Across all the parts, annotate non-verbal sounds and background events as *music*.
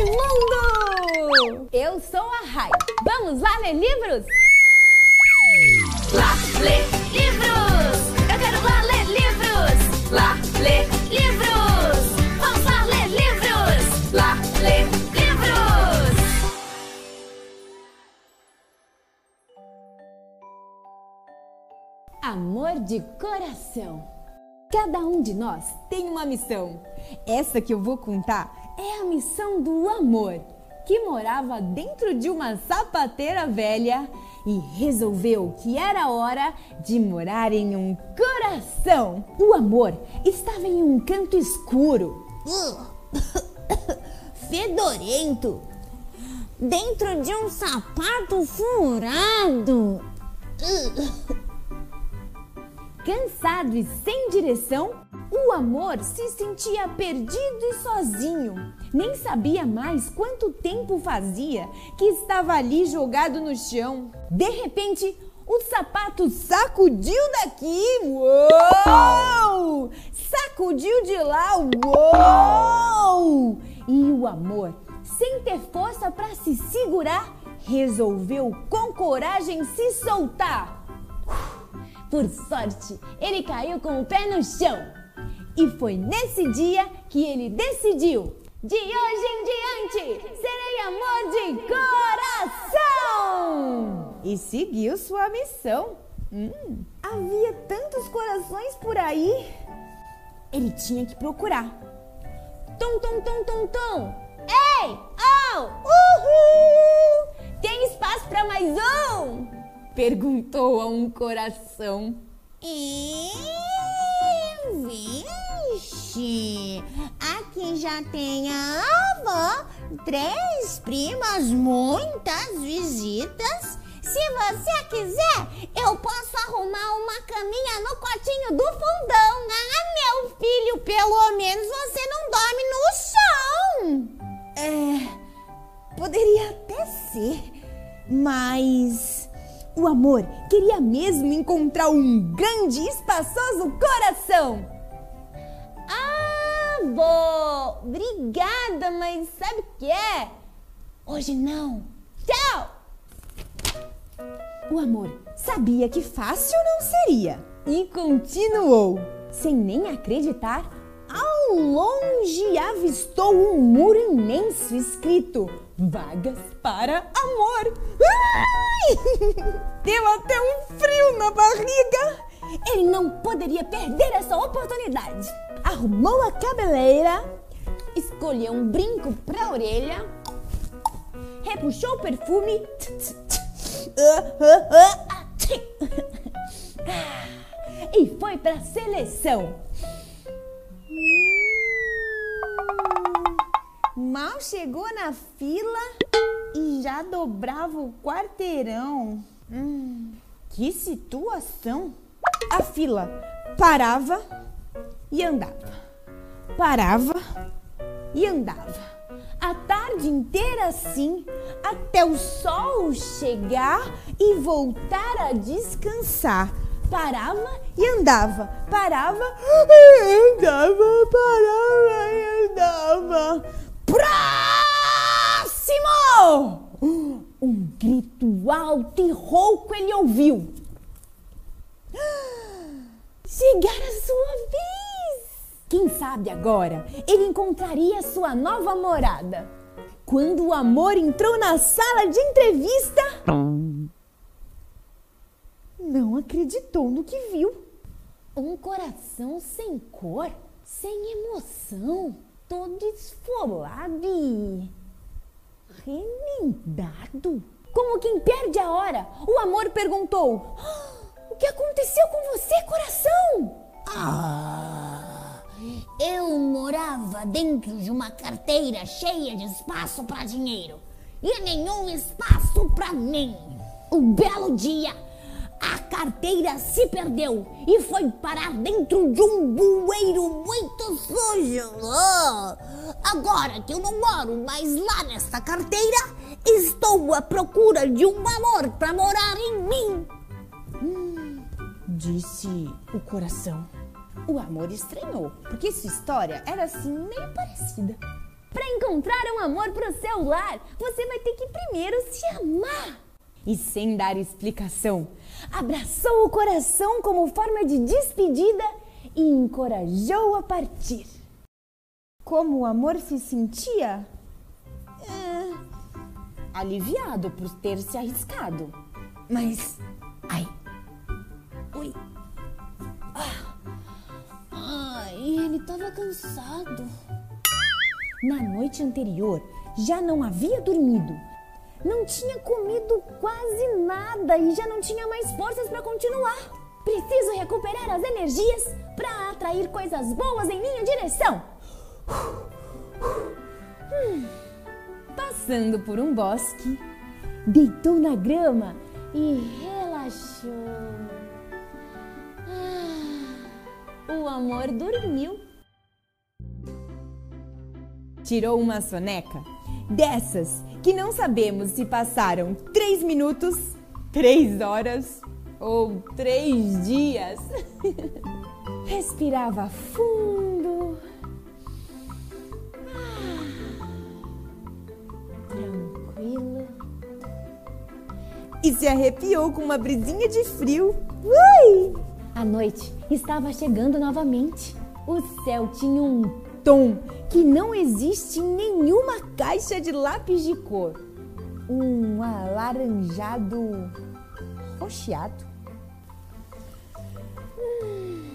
Raimundo! Eu sou a Rai. Vamos lá ler livros? Lá, lê livros! Eu quero lá ler livros! Lá, lê livros! Vamos lá ler livros! Lá, lê livros! Amor de coração. Cada um de nós tem uma missão. Essa que eu vou contar é a missão do amor, que morava dentro de uma sapateira velha e resolveu que era hora de morar em um coração. O amor estava em um canto escuro, *coughs* Fedorento. Dentro de um sapato furado. *coughs* cansado e sem direção. O amor se sentia perdido e sozinho. Nem sabia mais quanto tempo fazia que estava ali jogado no chão. De repente, o sapato sacudiu daqui, uou! Sacudiu de lá, uou! E o amor, sem ter força para se segurar, resolveu com coragem se soltar. Por sorte, ele caiu com o pé no chão. E foi nesse dia que ele decidiu: de hoje em diante, serei amor de coração! E seguiu sua missão. Hum, havia tantos corações por aí. Ele tinha que procurar. Tum, tum, tum, tum, tum. Ei! Oh! Uhul! Tem espaço para mais um? Perguntou a um coração. E... Vixe! Aqui já tem a avó, três primas, muitas visitas. Se você quiser, eu posso arrumar uma caminha no quartinho do fundão. Ah, meu filho, pelo menos você não dorme no chão. É, poderia até ser, mas o amor queria mesmo encontrar um grande e espaçoso coração. Ah, vó, obrigada, mas sabe o que é? Hoje não. Tchau! O amor sabia que fácil não seria e continuou, sem nem acreditar. Ao longe avistou um muro imenso escrito Vagas para Amor. Ai! *laughs* Deu até um frio na barriga. Ele não poderia perder essa oportunidade. Arrumou a cabeleira, escolheu um brinco para a orelha, repuxou o perfume *laughs* e foi para a seleção. Mal chegou na fila e já dobrava o quarteirão. Hum, que situação! A fila parava e andava, parava e andava. A tarde inteira assim, até o sol chegar e voltar a descansar. Parava e andava, parava e *laughs* andava, parava e andava. Próximo! Um grito alto e rouco ele ouviu. Chegar a sua vez! Quem sabe agora ele encontraria sua nova morada. Quando o amor entrou na sala de entrevista, não acreditou no que viu. Um coração sem cor, sem emoção, todo esfolado e remendado. Como quem perde a hora, o amor perguntou: O que aconteceu com você, coração? Ah, eu morava dentro de uma carteira cheia de espaço para dinheiro e nenhum espaço para mim. Um belo dia, a carteira se perdeu e foi parar dentro de um bueiro muito sujo. Agora que eu não moro mais lá nessa carteira, estou à procura de um amor para morar em mim. Disse o coração. O amor estranhou, porque sua história era assim meio parecida. Para encontrar um amor para o seu lar, você vai ter que primeiro se amar. E sem dar explicação, abraçou o coração como forma de despedida e encorajou a partir. Como o amor se sentia? É, aliviado por ter se arriscado. Mas. Ai! Ui! Ah, ai, ele estava cansado. Na noite anterior, já não havia dormido. Não tinha comido quase nada e já não tinha mais forças para continuar. Preciso recuperar as energias para atrair coisas boas em minha direção. Hum. Passando por um bosque, deitou na grama e relaxou. Ah, o amor dormiu. Tirou uma soneca dessas que não sabemos se passaram três minutos, três horas ou três dias. *laughs* Respirava fundo. Ah, tranquilo. E se arrepiou com uma brisinha de frio. Ui! A noite estava chegando novamente. O céu tinha um tom que não existe em nenhuma caixa de lápis de cor. Um alaranjado rocheado. Hum.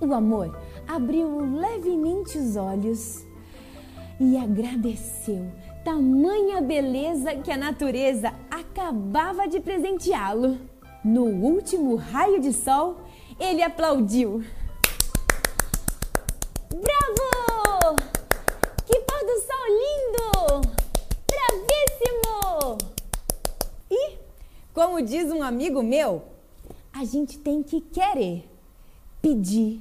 O amor abriu levemente os olhos e agradeceu tamanha beleza que a natureza acabava de presenteá-lo. No último raio de sol, ele aplaudiu. Bravo! Que pôr do sol lindo! Bravíssimo! E, como diz um amigo meu, a gente tem que querer, pedir,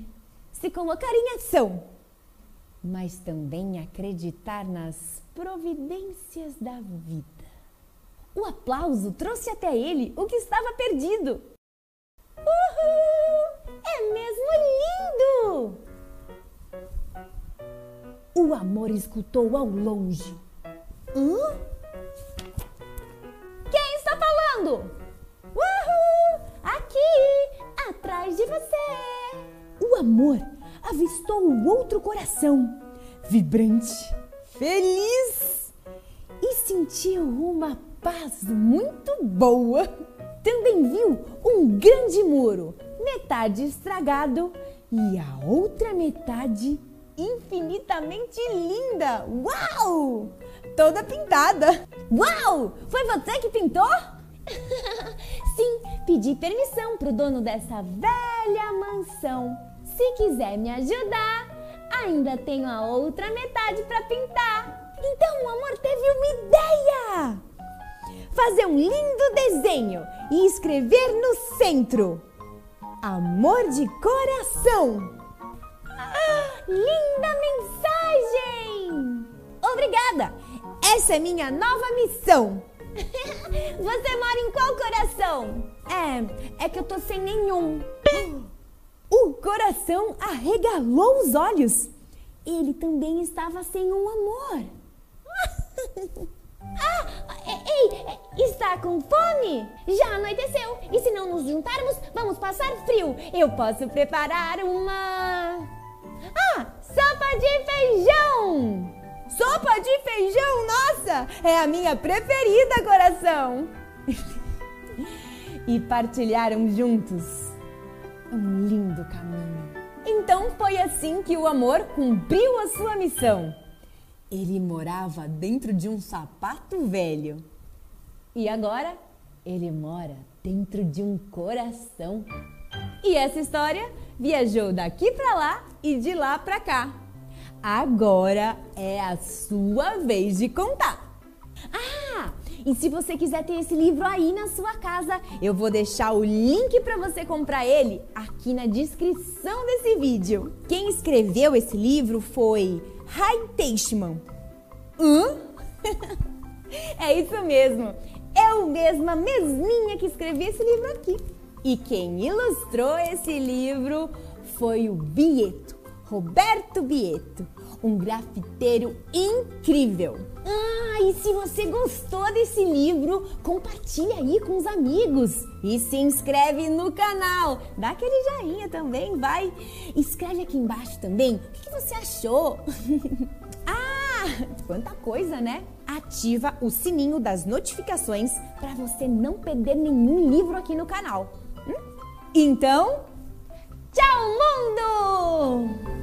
se colocar em ação, mas também acreditar nas providências da vida. O aplauso trouxe até ele o que estava perdido. Uhul! É mesmo lindo! O amor escutou ao longe. Hã? Quem está falando? Uhul! Aqui, atrás de você. O amor avistou o outro coração, vibrante, feliz e sentiu uma paz muito boa. Também viu um grande muro, metade estragado e a outra metade infinitamente linda. Uau! Toda pintada. Uau! Foi você que pintou? *laughs* Sim, pedi permissão pro dono dessa velha mansão. Se quiser me ajudar, ainda tenho a outra metade para pintar. Então o amor teve uma ideia! Fazer um lindo desenho e escrever no centro: Amor de coração. Linda mensagem! Obrigada! Essa é minha nova missão. *laughs* Você mora em qual coração? É, é que eu tô sem nenhum. *gasps* O coração arregalou os olhos. Ele também estava sem um amor. *laughs* ah, ei, está com fome? Já anoiteceu. E se não nos juntarmos, vamos passar frio. Eu posso preparar uma. Ah, sopa de feijão! Sopa de feijão, nossa, é a minha preferida, coração! *laughs* e partilharam juntos um lindo caminho. Então foi assim que o amor cumpriu a sua missão. Ele morava dentro de um sapato velho. E agora ele mora dentro de um coração. E essa história viajou daqui para lá e de lá para cá. Agora é a sua vez de contar. Ah, e se você quiser ter esse livro aí na sua casa, eu vou deixar o link para você comprar ele aqui na descrição desse vídeo. Quem escreveu esse livro foi Rai Teichmann. Hã? *laughs* é isso mesmo. Eu mesma, mesminha que escrevi esse livro aqui. E quem ilustrou esse livro foi o Bieto, Roberto Bieto, um grafiteiro incrível. Ah, e se você gostou desse livro, compartilha aí com os amigos e se inscreve no canal. Dá aquele joinha também, vai. Escreve aqui embaixo também o que você achou. *laughs* ah, quanta coisa, né? Ativa o sininho das notificações para você não perder nenhum livro aqui no canal. Então, tchau, mundo!